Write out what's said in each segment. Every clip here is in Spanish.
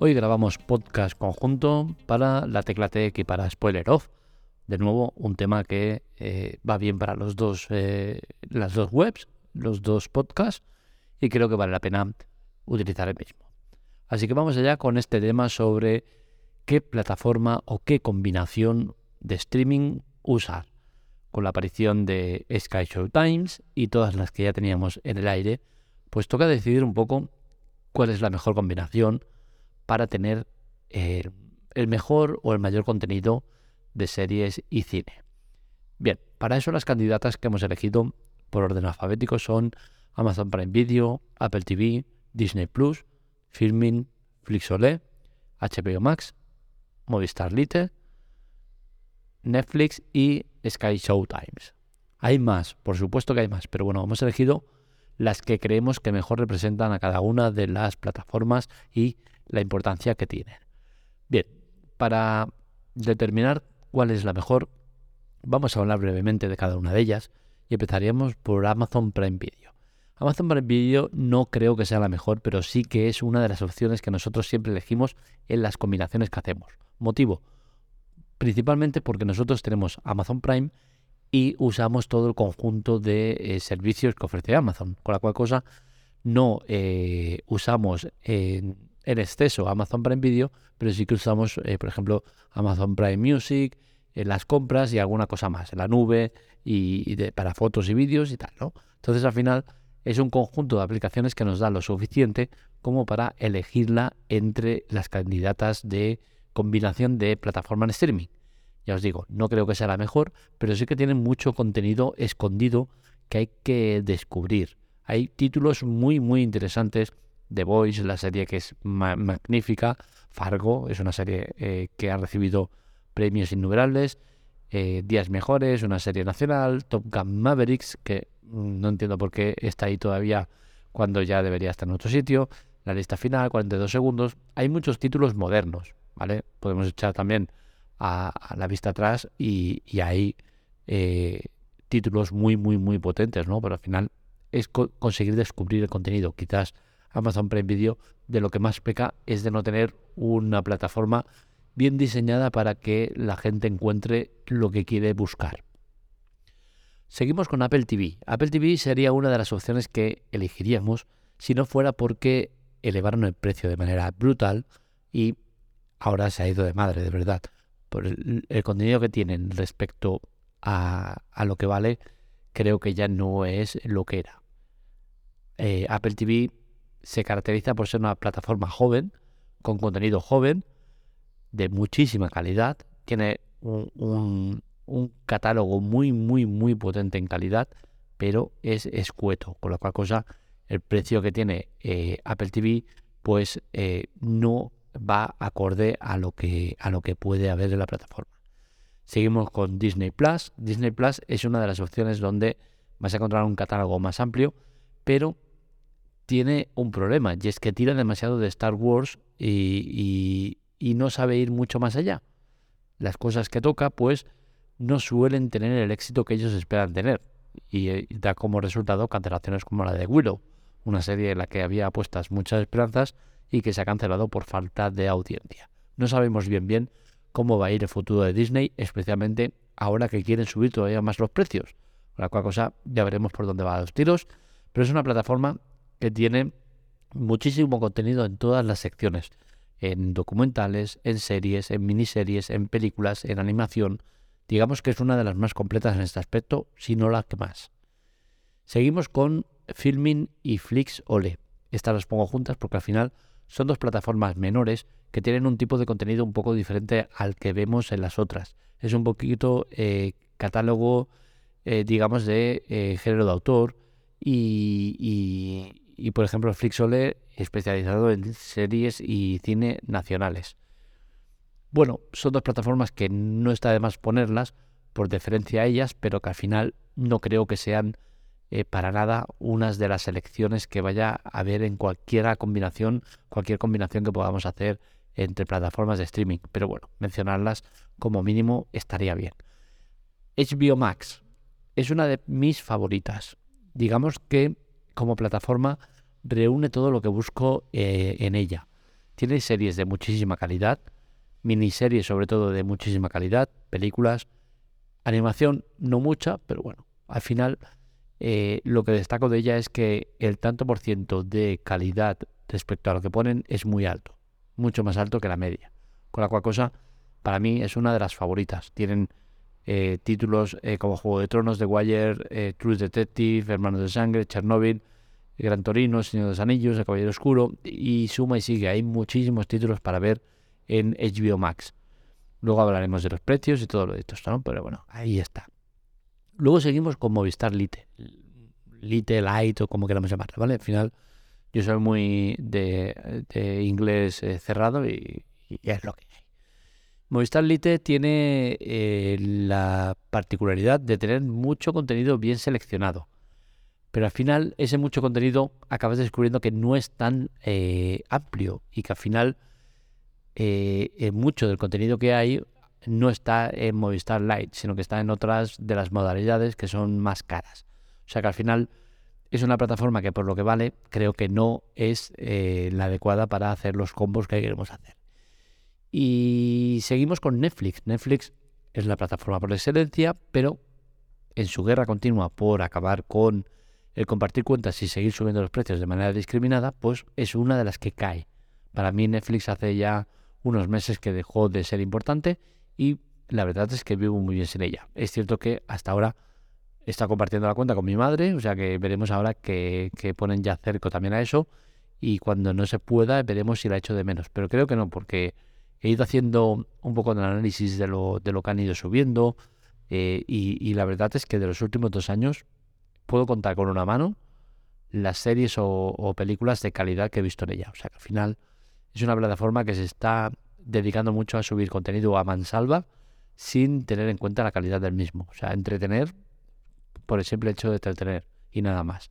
Hoy grabamos podcast conjunto para la Tecla Tech y para Spoiler Off. De nuevo, un tema que eh, va bien para los dos, eh, las dos webs, los dos podcasts, y creo que vale la pena utilizar el mismo. Así que vamos allá con este tema sobre qué plataforma o qué combinación de streaming usar. Con la aparición de Sky Show Times y todas las que ya teníamos en el aire, pues toca decidir un poco cuál es la mejor combinación para tener eh, el mejor o el mayor contenido de series y cine. Bien, para eso las candidatas que hemos elegido por orden alfabético son Amazon Prime Video, Apple TV, Disney Plus, Filmin, Flixolé, HBO Max, Movistar Lite, Netflix y Sky Showtimes. Hay más, por supuesto que hay más, pero bueno, hemos elegido las que creemos que mejor representan a cada una de las plataformas y la importancia que tienen. Bien, para determinar cuál es la mejor, vamos a hablar brevemente de cada una de ellas y empezaríamos por Amazon Prime Video. Amazon Prime Video no creo que sea la mejor, pero sí que es una de las opciones que nosotros siempre elegimos en las combinaciones que hacemos. Motivo, principalmente porque nosotros tenemos Amazon Prime y usamos todo el conjunto de eh, servicios que ofrece Amazon, con la cual cosa no eh, usamos en, exceso Amazon Prime Video, pero sí que usamos, eh, por ejemplo, Amazon Prime Music, en las compras y alguna cosa más, en la nube y, para fotos y vídeos y tal, ¿no? Entonces al final es un conjunto de aplicaciones que nos da lo suficiente como para elegirla entre las candidatas de combinación de plataforma en streaming. Ya os digo, no creo que sea la mejor, pero sí que tiene mucho contenido escondido que hay que descubrir. Hay títulos muy, muy interesantes. The Voice, la serie que es magnífica. Fargo, es una serie eh, que ha recibido premios innumerables. Eh, Días Mejores, una serie nacional. Top Gun Mavericks, que mm, no entiendo por qué está ahí todavía cuando ya debería estar en otro sitio. La lista final, 42 segundos. Hay muchos títulos modernos, Podemos echar también a, la vista atrás y, hay eh, títulos muy, muy, muy potentes, ¿no? Pero al final es conseguir descubrir el contenido. Quizás Amazon Prime Video de lo que más peca es de no tener una plataforma bien diseñada para que la gente encuentre lo que quiere buscar. Seguimos con Apple TV. Apple TV sería una de las opciones que elegiríamos si no fuera porque elevaron el precio de manera brutal y ahora se ha ido de madre, de verdad. Por el, contenido que tienen respecto a, lo que vale, creo que ya no es lo que era. Eh, Apple TV se caracteriza por ser una plataforma joven, con contenido joven, de muchísima calidad. Tiene un, catálogo muy, muy, muy potente en calidad, pero es escueto, con la cual cosa el precio que tiene eh, Apple TV pues eh, no va acorde a lo que, a lo que puede haber en la plataforma. Seguimos con Disney Plus. Disney Plus es una de las opciones donde vas a encontrar un catálogo más amplio, pero tiene un problema, y es que tira demasiado de Star Wars y, no sabe ir mucho más allá. Las cosas que toca, pues, no suelen tener el éxito que ellos esperan tener. Y, y da como resultado cancelaciones como la de Willow, una serie en la que había puestas muchas esperanzas y que se ha cancelado por falta de audiencia. No sabemos bien bien cómo va a ir el futuro de Disney, especialmente ahora que quieren subir todavía más los precios. La cual cosa ya veremos por dónde van los tiros, pero es una plataforma que tiene muchísimo contenido en todas las secciones, en documentales, en series, en miniseries, en películas, en animación. Digamos que es una de las más completas en este aspecto, si no la que más. Seguimos con Filming y Flix Ole. Estas las pongo juntas porque al final son dos plataformas menores que tienen un tipo de contenido un poco diferente al que vemos en las otras. Es un poquito eh, catálogo, eh, digamos, de eh, género de autor y, por ejemplo, Flixole especializado en series y cine nacionales. Bueno, son dos plataformas que no está de más ponerlas por deferencia a ellas, pero que al final no creo que sean eh, para nada unas de las elecciones que vaya a haber en cualquier combinación, cualquier combinación que podamos hacer entre plataformas de streaming. Pero bueno, mencionarlas como mínimo estaría bien. HBO Max es una de mis favoritas. Digamos que como plataforma reúne todo lo que busco eh, en ella. tiene series de muchísima calidad, miniseries sobre todo de muchísima calidad, películas, animación no mucha, pero bueno, al final eh, lo que destaco de ella es que el tanto por ciento de calidad respecto a lo que ponen es muy alto, mucho más alto que la media. Con la cual cosa, para mí es una de las favoritas. Tienen eh, títulos eh, como Juego de Tronos, The Wire, True Detective, Hermanos de Sangre, Chernobyl, Gran Torino, Señor de los Anillos, El Caballero Oscuro y suma y sigue. Hay muchísimos títulos para ver en HBO Max. Luego hablaremos de los precios y todo lo de esto, ¿no? Pero bueno, ahí está. Luego seguimos con Movistar Lite. Lite, Light o como queramos llamarlo, ¿vale? Al final yo soy muy de, inglés eh, cerrado y, es lo que hay. Movistar Lite tiene eh, la particularidad de tener mucho contenido bien seleccionado. Pero al final ese mucho contenido acabas descubriendo que no es tan eh, amplio y que al final mucho del contenido que hay no está en Movistar Lite, sino que está en otras de las modalidades que son más caras. O sea que al final es una plataforma que por lo que vale creo que no es eh, la adecuada para hacer los combos que queremos hacer. Y seguimos con Netflix. Netflix es la plataforma por excelencia, pero en su guerra continua por acabar con el compartir cuentas y seguir subiendo los precios de manera discriminada, pues es una de las que cae. Para mí Netflix hace ya unos meses que dejó de ser importante y la verdad es que vivo muy bien sin ella. Es cierto que hasta ahora está compartiendo la cuenta con mi madre, o sea que veremos ahora que, ponen ya cerco también a eso y cuando no se pueda veremos si la hecho de menos. Pero creo que no, porque he ido haciendo un poco de análisis de lo, de lo que han ido subiendo eh, y, la verdad es que de los últimos dos años puedo contar con una mano las series o, o, películas de calidad que he visto en ella. O sea que al final es una plataforma que se está dedicando mucho a subir contenido a mansalva sin tener en cuenta la calidad del mismo. O sea, entretener por el simple hecho de entretener y nada más.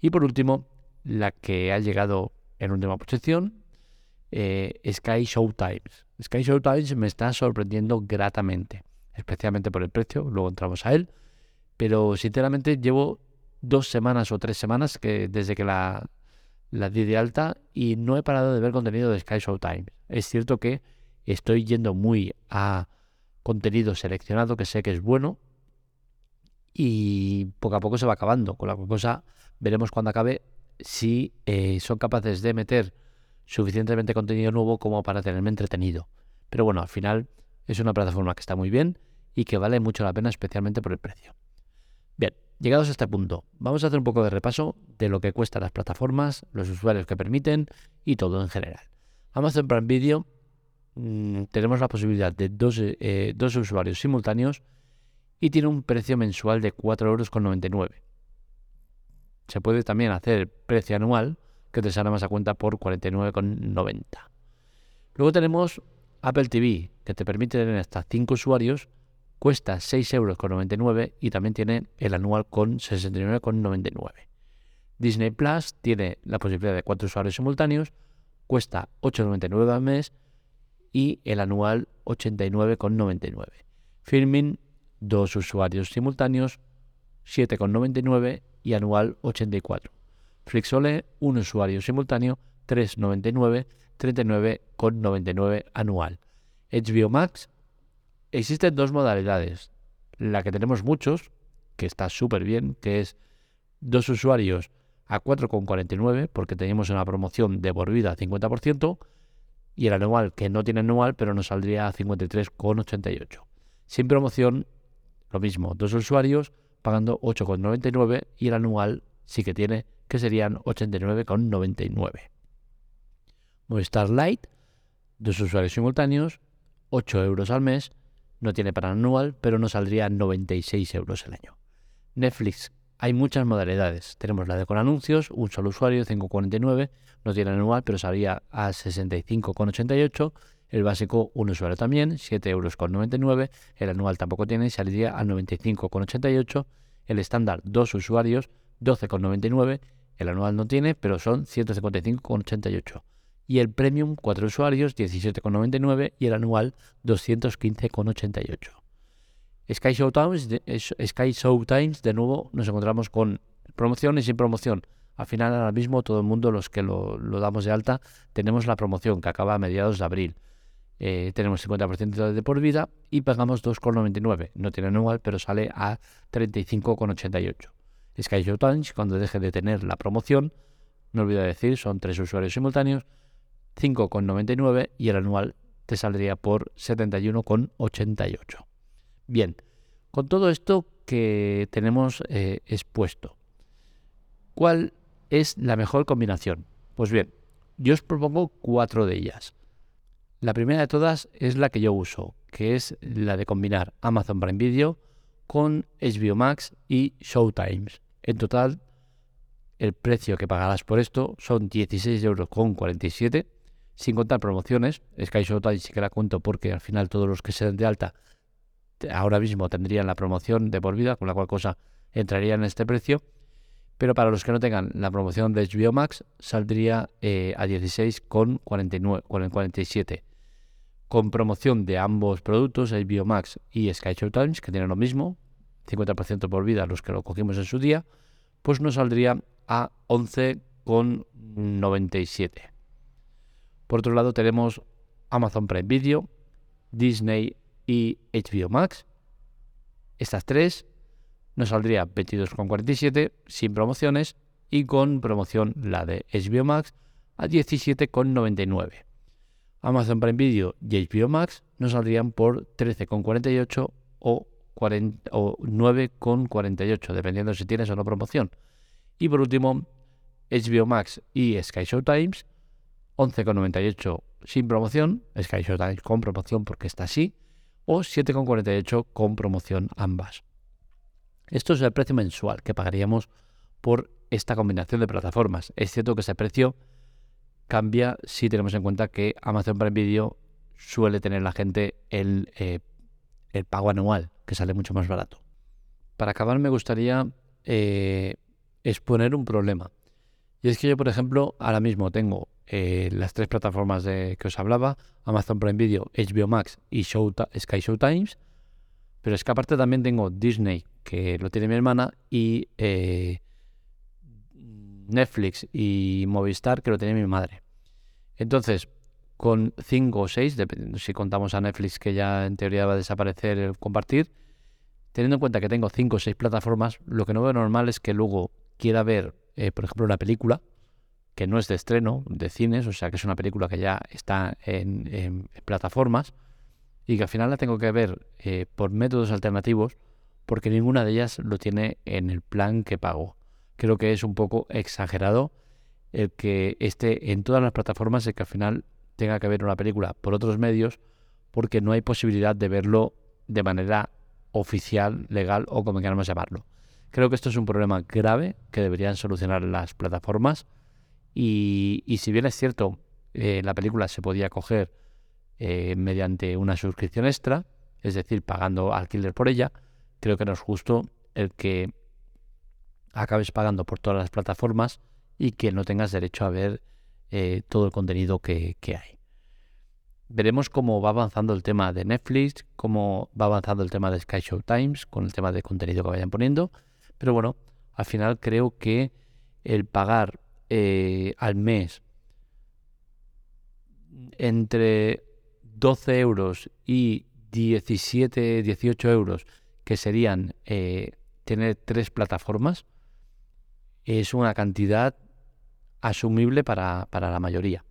Y por último, la que ha llegado en última posición, eh, Sky Showtimes. Sky Showtimes me está sorprendiendo gratamente, especialmente por el precio, luego entramos a él, pero sinceramente llevo dos semanas o tres semanas que desde que la, di de alta y no he parado de ver contenido de Sky Showtime. Es cierto que estoy yendo muy a contenido seleccionado que sé que es bueno y poco a poco se va acabando. Con la cosa veremos cuando acabe si eh, son capaces de meter suficientemente contenido nuevo como para tenerme entretenido. Pero bueno, al final es una plataforma que está muy bien y que vale mucho la pena, especialmente por el precio. Bien, llegados a este punto, vamos a hacer un poco de repaso de lo que cuestan las plataformas, los usuarios que permiten y todo en general. Amazon Prime Video mm, tenemos la posibilidad de dos, eh, dos usuarios simultáneos y tiene un precio mensual de 4,99 euros. Se puede también hacer precio anual, que te sale más a cuenta por 49,90. Luego tenemos Apple TV, que te permite tener hasta 5 usuarios, cuesta 6,99 euros y también tiene el anual con 69,99. Disney Plus tiene la posibilidad de 4 usuarios simultáneos, cuesta 8,99 al mes y el anual 89,99. Filming dos usuarios simultáneos, 7,99 y anual 84. Flixole, un usuario simultáneo, 3,99, 39,99 anual. HBO Max, existen dos modalidades. La que tenemos muchos, que está súper bien, que es dos usuarios a 4,49, porque tenemos una promoción de por vida 50%, y el anual, que no tiene anual, pero nos saldría a 53,88. Sin promoción lo mismo, dos usuarios pagando 8,99 y el anual sí que tiene, que serían 89,99. Movistar Lite, dos usuarios simultáneos, 8 euros al mes, no tiene para anual, pero nos saldría 96 euros al año. Netflix, hay muchas modalidades. Tenemos la de con anuncios, un solo usuario, 5,49, no tiene anual, pero salía a 65,88 el básico, un usuario también, 7,99 euros. El anual tampoco tiene y saldría a 95,88. El estándar, dos usuarios, 12,99. El anual no tiene, pero son 155,88. Y el premium, cuatro usuarios, 17,99. Y el anual, 215,88. Sky Showtimes, Sky Showtimes, de nuevo nos encontramos con promoción y sin promoción. Al final, ahora mismo, todo el mundo, los que lo, damos de alta, tenemos la promoción que acaba a mediados de abril. Eh, tenemos 50% de por vida y pagamos 2,99. No tiene anual, pero sale a 35,88. Sky Times, cuando deje de tener la promoción, no olvido decir, son tres usuarios simultáneos, 5,99 y el anual te saldría por 71,88. Bien, con todo esto que tenemos eh, expuesto, ¿cuál es la mejor combinación? Pues bien, yo os propongo cuatro de ellas. La primera de todas es la que yo uso, que es la de combinar Amazon Prime Video con HBO Max y Showtimes. En total, el precio que pagarás por esto son 16,47 euros sin contar promociones. Sky Showtime sí que la cuento porque al final todos los que se den de alta ahora mismo tendrían la promoción de por vida, con la cual cosa entraría en este precio. Pero para los que no tengan la promoción de HBO Max, saldría eh, a 16,47. Con promoción de ambos productos, HBO Max y Sky Times, que tienen lo mismo, 50% por vida los que lo cogimos en su día, pues nos saldría a 11,97. Por otro lado tenemos Amazon Prime Video, Disney y HBO Max. Estas tres nos saldría 22,47 sin promociones y con promoción la de HBO Max a 17,99. Amazon Prime Video y HBO Max nos saldrían por 13,48 o, o 9,48 dependiendo si tienes o no promoción. Y por último, HBO Max y Sky Times 11,98 sin promoción, Sky Times con promoción porque está así, o 7,48 con promoción ambas. Esto es el precio mensual que pagaríamos por esta combinación de plataformas. Es cierto que ese precio cambia si tenemos en cuenta que Amazon Prime Video suele tener la gente el, eh, el pago anual, que sale mucho más barato. Para acabar me gustaría eh, exponer un problema. Y es que yo, por ejemplo, ahora mismo tengo eh, las tres plataformas de que os hablaba, Amazon Prime Video, HBO Max y Show, Sky Showtimes. Pero es que aparte también tengo Disney, que lo tiene mi hermana, y eh, Netflix y Movistar, que lo tiene mi madre. Entonces, con 5 o 6, dependiendo si contamos a Netflix, que ya en teoría va a desaparecer el compartir, teniendo en cuenta que tengo 5 o 6 plataformas, lo que no veo normal es que luego quiera ver, eh, por ejemplo, una película que no es de estreno, de cines, o sea que es una película que ya está en, plataformas y que al final la tengo que ver eh, por métodos alternativos porque ninguna de ellas lo tiene en el plan que pago. Creo que es un poco exagerado el que esté en todas las plataformas y que al final tenga que ver una película por otros medios porque no hay posibilidad de verlo de manera oficial, legal o como queramos llamarlo. Creo que esto es un problema grave que deberían solucionar las plataformas y, si bien es cierto, eh, la película se podía coger eh, mediante una suscripción extra, es decir, pagando alquiler por ella, creo que no es justo el que acabes pagando por todas las plataformas y que no tengas derecho a ver eh, todo el contenido que, hay. Veremos cómo va avanzando el tema de Netflix, cómo va avanzando el tema de Sky Show Times, con el tema de contenido que vayan poniendo. Pero bueno, al final creo que el pagar eh, al mes entre 12 euros y 17, 18 euros, que serían eh, tener tres plataformas, es una cantidad asumible para, para, la mayoría.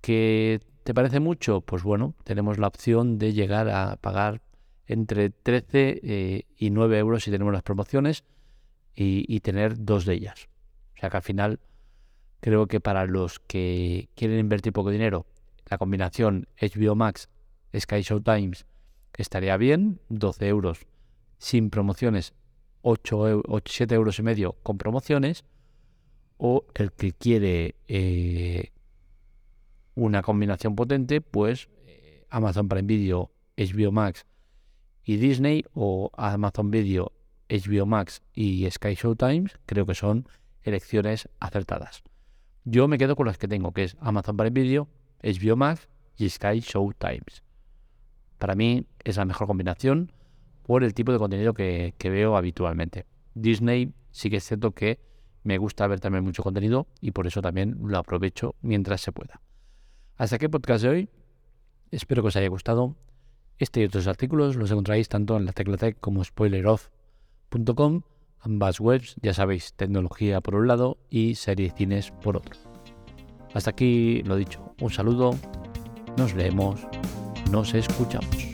¿Que te parece mucho? Pues bueno, tenemos la opción de llegar a pagar entre 13 eh, y 9 euros si tenemos las promociones y tener dos de ellas. O sea que al final creo que para los que quieren invertir poco dinero, la combinación HBO Max, Sky Times estaría bien, 12 euros sin promociones, 8, 7 euros y medio con promociones, o el que quiere eh, una combinación potente, pues eh, Amazon Prime Video, HBO Max y Disney, o Amazon Video, HBO Max y Sky Times creo que son elecciones acertadas. Yo me quedo con las que tengo, que es Amazon Prime Video, HBO Max y Sky Show Times. Para mí es la mejor combinación por el tipo de contenido que, veo habitualmente. Disney sí que es cierto que me gusta ver también mucho contenido y por eso también lo aprovecho mientras se pueda. Hasta aquí el podcast de hoy. Espero que os haya gustado. Este y otros artículos los encontráis tanto en la teclatec como spoileroff.com, ambas webs, ya sabéis, tecnología por un lado y serie cines por otro. Hasta aquí lo dicho, un saludo, nos leemos, nos escuchamos.